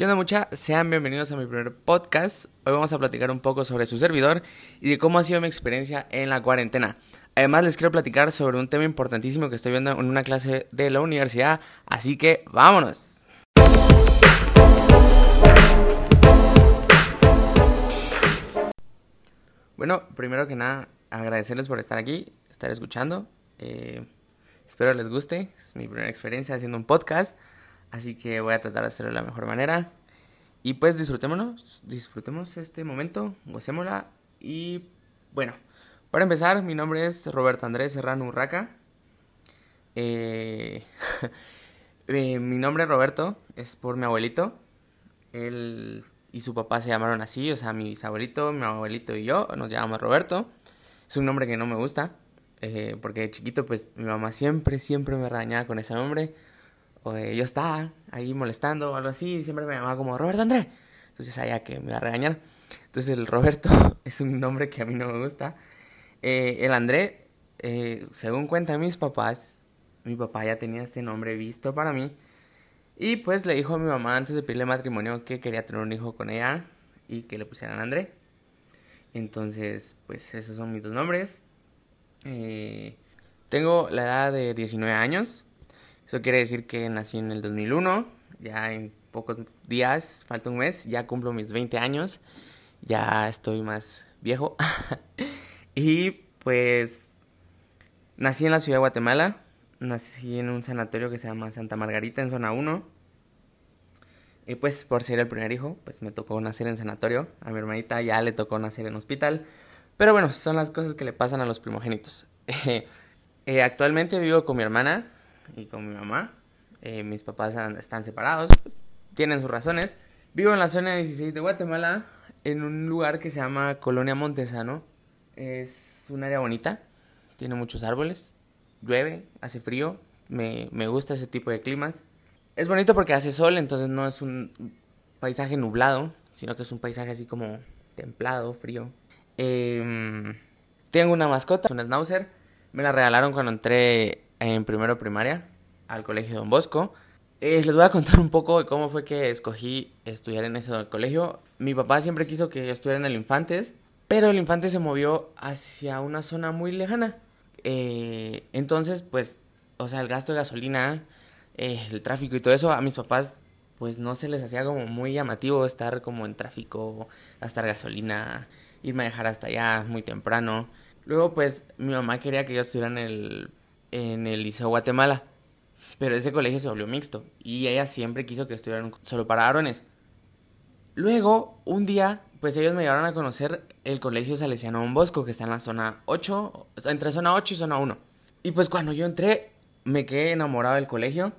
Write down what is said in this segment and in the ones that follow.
¿Qué mucha? Sean bienvenidos a mi primer podcast. Hoy vamos a platicar un poco sobre su servidor y de cómo ha sido mi experiencia en la cuarentena. Además les quiero platicar sobre un tema importantísimo que estoy viendo en una clase de la universidad, así que vámonos. Bueno, primero que nada, agradecerles por estar aquí, estar escuchando. Eh, espero les guste, es mi primera experiencia haciendo un podcast. Así que voy a tratar de hacerlo de la mejor manera. Y pues disfrutémonos, disfrutemos este momento, gocémosla. Y bueno, para empezar, mi nombre es Roberto Andrés Serrano Urraca. Eh, eh, mi nombre Roberto es por mi abuelito. Él y su papá se llamaron así, o sea, mi bisabuelito, mi abuelito y yo nos llamamos Roberto. Es un nombre que no me gusta, eh, porque de chiquito pues mi mamá siempre, siempre me regañaba con ese nombre o yo estaba ahí molestando o algo así, y siempre me llamaba como Roberto André. Entonces sabía que me iba a regañar. Entonces el Roberto es un nombre que a mí no me gusta. Eh, el André, eh, según cuentan mis papás, mi papá ya tenía este nombre visto para mí. Y pues le dijo a mi mamá antes de pedirle matrimonio que quería tener un hijo con ella y que le pusieran André. Entonces, pues esos son mis dos nombres. Eh, tengo la edad de 19 años. Eso quiere decir que nací en el 2001, ya en pocos días, falta un mes, ya cumplo mis 20 años, ya estoy más viejo. y pues nací en la ciudad de Guatemala, nací en un sanatorio que se llama Santa Margarita en zona 1. Y pues por ser el primer hijo, pues me tocó nacer en sanatorio. A mi hermanita ya le tocó nacer en hospital. Pero bueno, son las cosas que le pasan a los primogénitos. Eh, actualmente vivo con mi hermana, y con mi mamá. Eh, mis papás están separados, pues, tienen sus razones. Vivo en la zona 16 de Guatemala, en un lugar que se llama Colonia Montesano. Es un área bonita, tiene muchos árboles, llueve, hace frío, me, me gusta ese tipo de climas. Es bonito porque hace sol, entonces no es un paisaje nublado, sino que es un paisaje así como templado, frío. Em, tengo una mascota, un schnauzer. Me la regalaron cuando entré en primero primaria al colegio Don Bosco. Eh, les voy a contar un poco de cómo fue que escogí estudiar en ese colegio. Mi papá siempre quiso que yo estudiara en el Infantes, pero el Infantes se movió hacia una zona muy lejana. Eh, entonces, pues, o sea, el gasto de gasolina, eh, el tráfico y todo eso, a mis papás, pues no se les hacía como muy llamativo estar como en tráfico, gastar gasolina, irme a dejar hasta allá muy temprano. Luego, pues, mi mamá quería que yo estudiara en el en el Liceo Guatemala. Pero ese colegio se volvió mixto y ella siempre quiso que estuvieran solo para varones. Luego, un día, pues ellos me llevaron a conocer el colegio Salesiano Don Bosco, que está en la zona 8, entre zona 8 y zona 1. Y pues cuando yo entré, me quedé enamorado del colegio,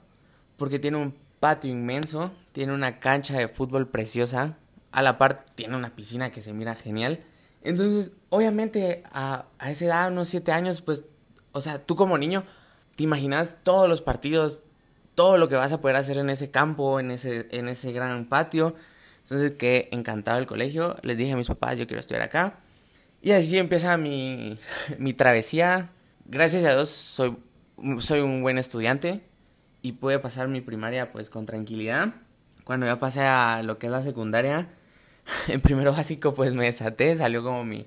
porque tiene un patio inmenso, tiene una cancha de fútbol preciosa, a la par tiene una piscina que se mira genial. Entonces, obviamente, a, a esa edad, unos 7 años, pues o sea, tú como niño, te imaginas todos los partidos, todo lo que vas a poder hacer en ese campo, en ese, en ese gran patio. Entonces, que encantado el colegio. Les dije a mis papás, yo quiero estudiar acá. Y así empieza mi, mi travesía. Gracias a Dios soy, soy un buen estudiante y pude pasar mi primaria pues con tranquilidad. Cuando ya pasé a lo que es la secundaria, en primero básico pues me desaté, salió como mi,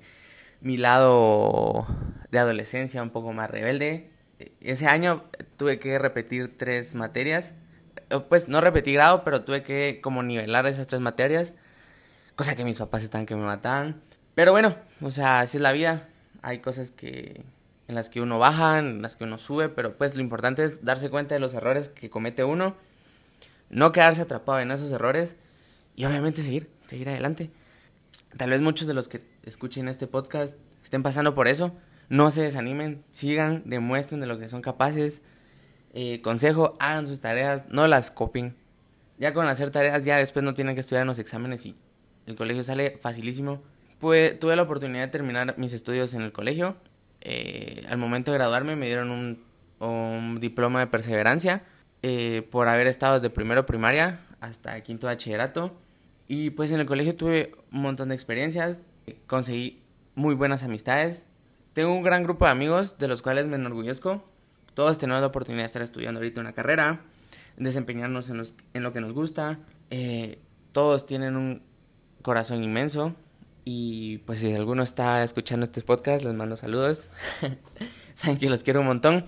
mi lado de adolescencia un poco más rebelde. Ese año tuve que repetir tres materias. Pues no repetí grado, pero tuve que como nivelar esas tres materias. Cosa que mis papás están que me mataban. Pero bueno, o sea, así es la vida. Hay cosas que en las que uno baja, en las que uno sube, pero pues lo importante es darse cuenta de los errores que comete uno, no quedarse atrapado en esos errores y obviamente seguir, seguir adelante. Tal vez muchos de los que escuchen este podcast estén pasando por eso. No se desanimen, sigan, demuestren de lo que son capaces. Eh, consejo, hagan sus tareas, no las copien. Ya con hacer tareas, ya después no tienen que estudiar en los exámenes y el colegio sale facilísimo. Pues, tuve la oportunidad de terminar mis estudios en el colegio. Eh, al momento de graduarme me dieron un, diploma de perseverancia eh, por haber estado desde primero primaria hasta quinto bachillerato. Y pues en el colegio tuve un montón de experiencias, conseguí muy buenas amistades. Tengo un gran grupo de amigos de los cuales me enorgullezco. Todos tenemos la oportunidad de estar estudiando ahorita una carrera, desempeñarnos en, lo que nos gusta. Eh, todos tienen un corazón inmenso y pues si alguno está escuchando este podcast, les mando saludos. Saben que los quiero un montón.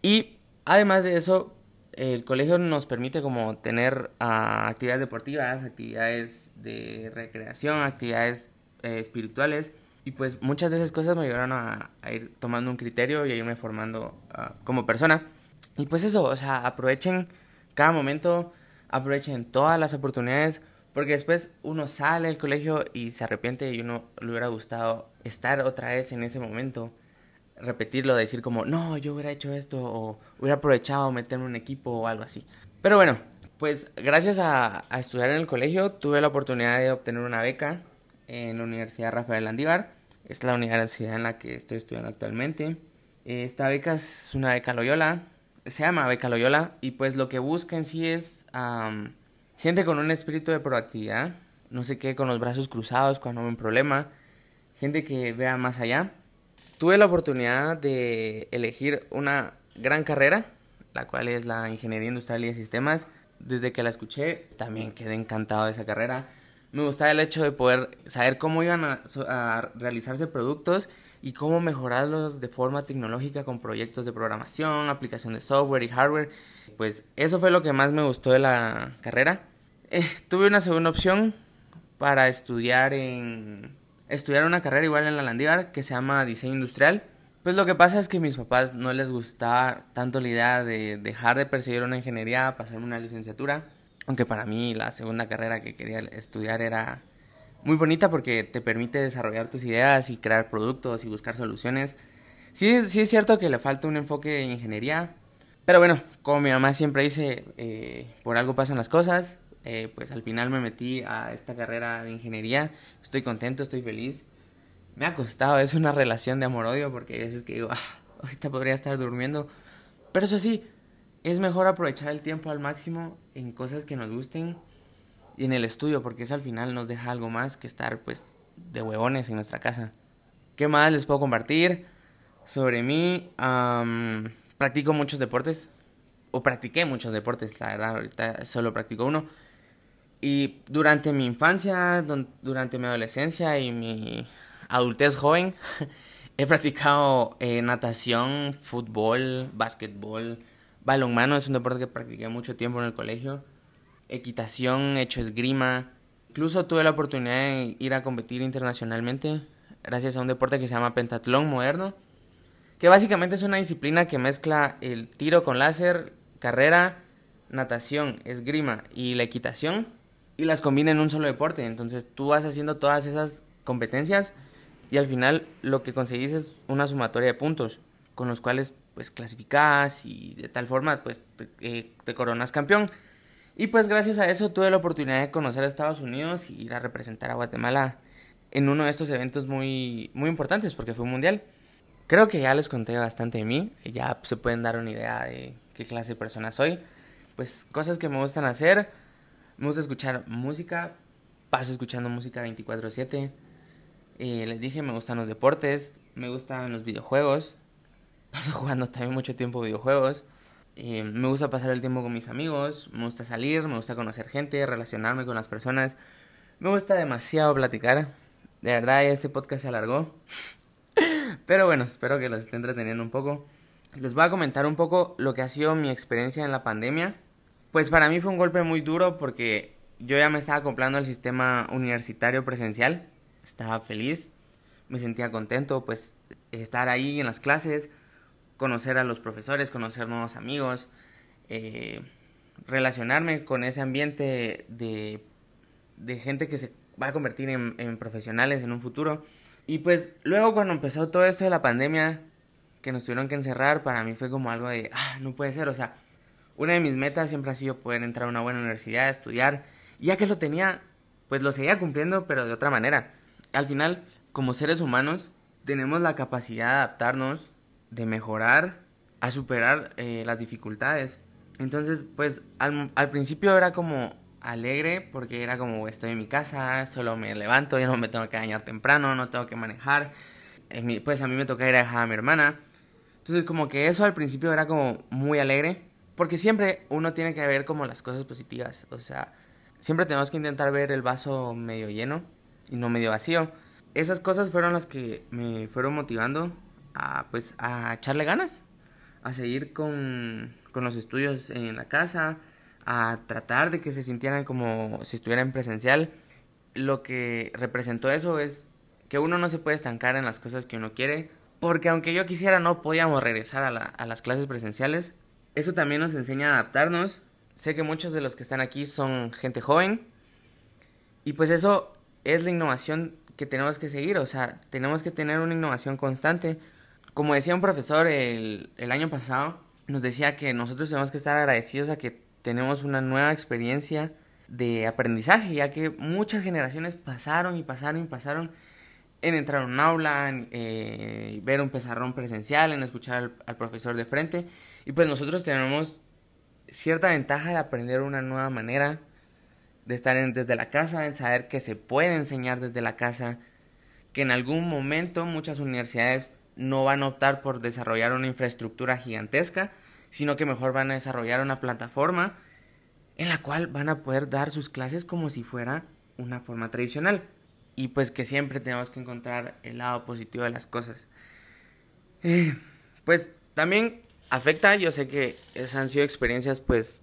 Y además de eso, el colegio nos permite como tener ah, actividades deportivas, actividades de recreación, actividades eh, espirituales. Y pues muchas de esas cosas me ayudaron a, ir tomando un criterio y a irme formando ah, como persona. Y pues eso, o sea, aprovechen cada momento, aprovechen todas las oportunidades, porque después uno sale del colegio y se arrepiente y uno le hubiera gustado estar otra vez en ese momento, repetirlo, decir como, no, yo hubiera hecho esto o hubiera aprovechado meterme en un equipo o algo así. Pero bueno, pues gracias a, estudiar en el colegio tuve la oportunidad de obtener una beca en la Universidad Rafael Landívar. Es la universidad en la que estoy estudiando actualmente. Esta beca es una beca Loyola, se llama beca Loyola y pues lo que busca en sí es Gente con un espíritu de proactividad, no sé qué, con los brazos cruzados cuando hay un problema, gente que vea más allá. Tuve la oportunidad de elegir una gran carrera, la cual es la Ingeniería Industrial y de Sistemas. Desde que la escuché, también quedé encantado de esa carrera. Me gustaba el hecho de poder saber cómo iban a, a realizarse productos y cómo mejorarlos de forma tecnológica con proyectos de programación, aplicación de software y hardware. Pues eso fue lo que más me gustó de la carrera. Eh, tuve una segunda opción para estudiar en estudiar una carrera igual en la Landívar que se llama diseño industrial. Pues lo que pasa es que a mis papás no les gustaba tanto la idea de dejar de perseguir una ingeniería, pasarme una licenciatura, aunque para mí la segunda carrera que quería estudiar era muy bonita porque te permite desarrollar tus ideas y crear productos y buscar soluciones. Sí, sí es cierto que le falta un enfoque de ingeniería, pero bueno, como mi mamá siempre dice, eh, por algo pasan las cosas, eh, pues al final me metí a esta carrera de ingeniería. Estoy contento, estoy feliz. Me ha costado, es una relación de amor-odio porque hay veces que digo, ah, ahorita podría estar durmiendo. Pero eso sí, es mejor aprovechar el tiempo al máximo en cosas que nos gusten y en el estudio porque eso al final nos deja algo más que estar pues de huevones en nuestra casa. ¿Qué más les puedo compartir? Sobre mí, practico muchos deportes, o practiqué muchos deportes, la verdad, ahorita solo practico uno. Y durante mi infancia, durante mi adolescencia y mi adultez joven, he practicado eh, natación, fútbol, básquetbol, balonmano, es un deporte que practiqué mucho tiempo en el colegio, equitación, hecho esgrima. Incluso tuve la oportunidad de ir a competir internacionalmente gracias a un deporte que se llama pentatlón moderno, que básicamente es una disciplina que mezcla el tiro con láser, carrera, natación, esgrima y la equitación y las combina en un solo deporte. Entonces tú vas haciendo todas esas competencias y al final lo que conseguís es una sumatoria de puntos con los cuales pues clasificás y de tal forma pues te, eh, te, coronas campeón. Y pues gracias a eso tuve la oportunidad de conocer a Estados Unidos y ir a representar a Guatemala en uno de estos eventos muy, muy importantes porque fue un mundial. Creo que ya les conté bastante de mí, ya se pueden dar una idea de qué clase de persona soy. Pues cosas que me gustan hacer, me gusta escuchar música, paso escuchando música 24/7. Eh, les dije, me gustan los deportes, me gustan los videojuegos, paso jugando también mucho tiempo videojuegos. Eh, me gusta pasar el tiempo con mis amigos, me gusta salir, me gusta conocer gente, relacionarme con las personas. Me gusta demasiado platicar. De verdad, este podcast se alargó. Pero bueno, espero que los esté entreteniendo un poco. Les voy a comentar un poco lo que ha sido mi experiencia en la pandemia pues para mí fue un golpe muy duro porque yo ya me estaba acoplando al sistema universitario presencial. Estaba feliz, me sentía contento, pues estar ahí en las clases, conocer a los profesores, conocer nuevos amigos, eh, relacionarme con ese ambiente de, de, gente que se va a convertir en, profesionales en un futuro. Y pues luego cuando empezó todo esto de la pandemia, que nos tuvieron que encerrar, para mí fue como algo de, ah, no puede ser, o sea, una de mis metas siempre ha sido poder entrar a una buena universidad, estudiar. Ya que lo tenía, pues lo seguía cumpliendo, pero de otra manera. Al final, como seres humanos, tenemos la capacidad de adaptarnos, de mejorar, a superar eh, las dificultades. Entonces, pues al, principio era como alegre porque era como estoy en mi casa, solo me levanto, ya no me tengo que bañar temprano, no tengo que manejar. pues a mí me toca ir a dejar a mi hermana. Entonces como que eso al principio era como muy alegre, porque siempre uno tiene que ver como las cosas positivas. O sea, siempre tenemos que intentar ver el vaso medio lleno y no medio vacío. Esas cosas fueron las que me fueron motivando a, pues, a echarle ganas, a seguir con, con los estudios en la casa, a tratar de que se sintieran como si estuvieran presencial. Lo que representó eso es que uno no se puede estancar en las cosas que uno quiere, porque aunque yo quisiera no podíamos regresar a, a las clases presenciales. Eso también nos enseña a adaptarnos. Sé que muchos de los que están aquí son gente joven. Y pues eso es la innovación que tenemos que seguir. O sea, tenemos que tener una innovación constante. Como decía un profesor el, año pasado, nos decía que nosotros tenemos que estar agradecidos a que tenemos una nueva experiencia de aprendizaje, ya que muchas generaciones pasaron y pasaron y pasaron en entrar a un aula, eh, ver un pizarrón presencial, en escuchar al, profesor de frente. Y pues nosotros tenemos cierta ventaja de aprender una nueva manera, de estar desde la casa, en saber que se puede enseñar desde la casa, que en algún momento muchas universidades no van a optar por desarrollar una infraestructura gigantesca, sino que mejor van a desarrollar una plataforma en la cual van a poder dar sus clases como si fuera una forma tradicional y pues que siempre tenemos que encontrar el lado positivo de las cosas. Eh, pues también afecta, yo sé que esas han sido experiencias pues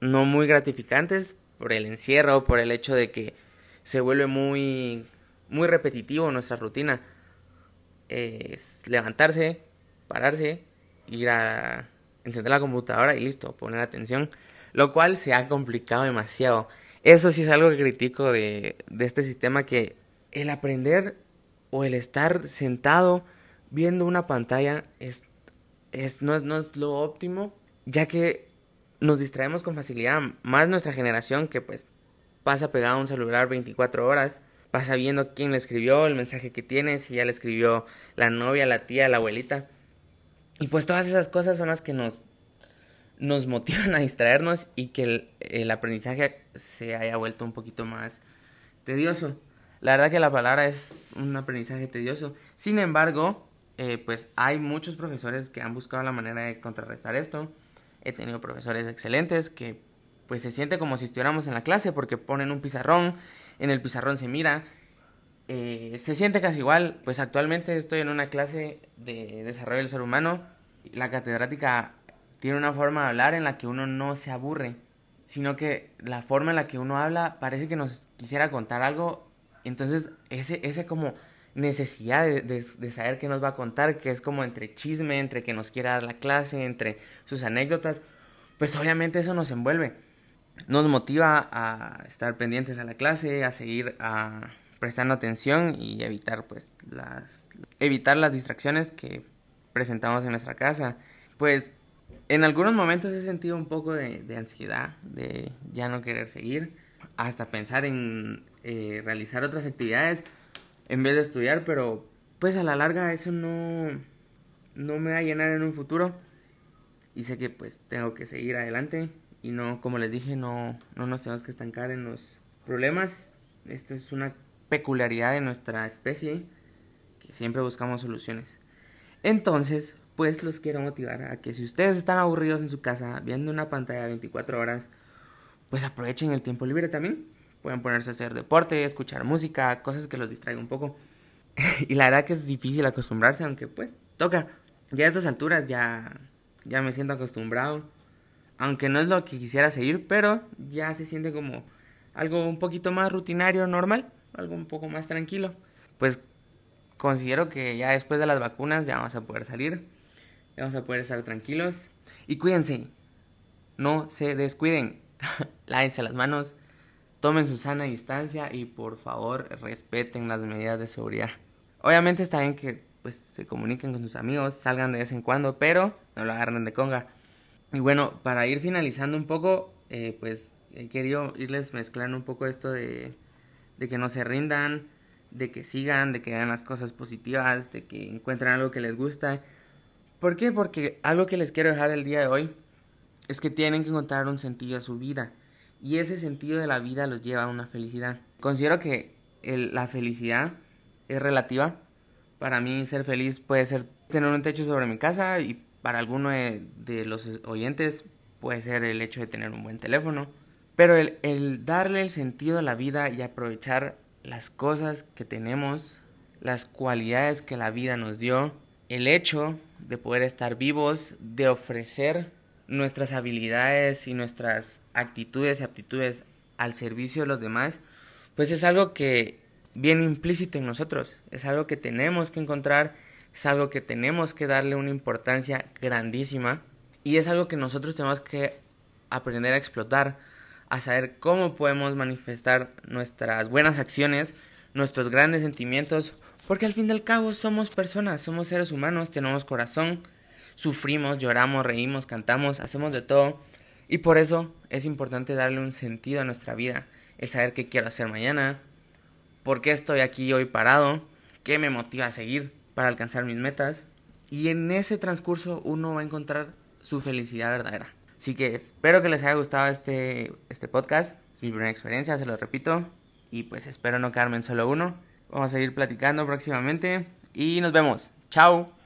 no muy gratificantes por el encierro, por el hecho de que se vuelve muy muy repetitivo nuestra rutina. Es levantarse, pararse, ir a encender la computadora y listo, poner atención, lo cual se ha complicado demasiado. Eso sí es algo que critico de, este sistema que el aprender o el estar sentado viendo una pantalla es, no, es, lo óptimo, ya que nos distraemos con facilidad, más nuestra generación que pues pasa pegado a un celular 24 horas, pasa viendo quién le escribió, el mensaje que tiene, si ya le escribió la novia, la tía, la abuelita. Y pues todas esas cosas son las que nos nos motivan a distraernos y que el, aprendizaje se haya vuelto un poquito más tedioso. La verdad que la palabra es un aprendizaje tedioso. Sin embargo, eh, pues hay muchos profesores que han buscado la manera de contrarrestar esto. He tenido profesores excelentes que pues se siente como si estuviéramos en la clase porque ponen un pizarrón, en el pizarrón se mira, eh, se siente casi igual. Pues actualmente estoy en una clase de desarrollo del ser humano. La catedrática tiene una forma de hablar en la que uno no se aburre, sino que la forma en la que uno habla parece que nos quisiera contar algo. Entonces, ese, ese como necesidad de, de, saber qué nos va a contar, que es como entre chisme, entre que nos quiera dar la clase, entre sus anécdotas, pues obviamente eso nos envuelve. Nos motiva a estar pendientes a la clase, a seguir a, prestando atención y evitar pues las evitar las distracciones que presentamos en nuestra casa. Pues en algunos momentos he sentido un poco de, ansiedad, de ya no querer seguir, hasta pensar en eh, realizar otras actividades en vez de estudiar, pero pues a la larga eso no, no me va a llenar en un futuro y sé que pues tengo que seguir adelante y no, como les dije, no, no nos tenemos que estancar en los problemas. Esto es una peculiaridad de nuestra especie que siempre buscamos soluciones. Entonces, pues los quiero motivar a que si ustedes están aburridos en su casa viendo una pantalla 24 horas, pues aprovechen el tiempo libre también. Pueden ponerse a hacer deporte, escuchar música, cosas que los distraigan un poco. y la verdad que es difícil acostumbrarse, aunque pues toca. Ya a estas alturas ya, ya me siento acostumbrado. Aunque no es lo que quisiera seguir, pero ya se siente como algo un poquito más rutinario, normal, algo un poco más tranquilo. Pues considero que ya después de las vacunas ya vamos a poder salir vamos a poder estar tranquilos. Y cuídense, no se descuiden, lávense las manos, tomen su sana distancia y por favor respeten las medidas de seguridad. Obviamente está bien que pues se comuniquen con sus amigos, salgan de vez en cuando, pero no lo agarren de conga. Y bueno, para ir finalizando un poco, eh, pues he querido irles mezclando un poco esto de, de que no se rindan, de que sigan, de que hagan las cosas positivas, de que encuentren algo que les gusta ¿Por qué? Porque algo que les quiero dejar el día de hoy es que tienen que encontrar un sentido a su vida. Y ese sentido de la vida los lleva a una felicidad. Considero que la felicidad es relativa. Para mí ser feliz puede ser tener un techo sobre mi casa y para alguno de, los oyentes puede ser el hecho de tener un buen teléfono. Pero el, el darle el sentido a la vida y aprovechar las cosas que tenemos, las cualidades que la vida nos dio, el hecho de poder estar vivos, de ofrecer nuestras habilidades y nuestras actitudes y aptitudes al servicio de los demás, pues es algo que viene implícito en nosotros, es algo que tenemos que encontrar, es algo que tenemos que darle una importancia grandísima y es algo que nosotros tenemos que aprender a explotar, a saber cómo podemos manifestar nuestras buenas acciones, nuestros grandes sentimientos, porque al fin y al cabo somos personas, somos seres humanos, tenemos corazón, sufrimos, lloramos, reímos, cantamos, hacemos de todo. Y por eso es importante darle un sentido a nuestra vida, el saber qué quiero hacer mañana, por qué estoy aquí hoy parado, qué me motiva a seguir para alcanzar mis metas. Y en ese transcurso uno va a encontrar su felicidad verdadera. Así que espero que les haya gustado este, este podcast. Es mi primera experiencia, se lo repito. Y pues espero no quedarme en solo uno. Vamos a seguir platicando próximamente. Y nos vemos. Chao.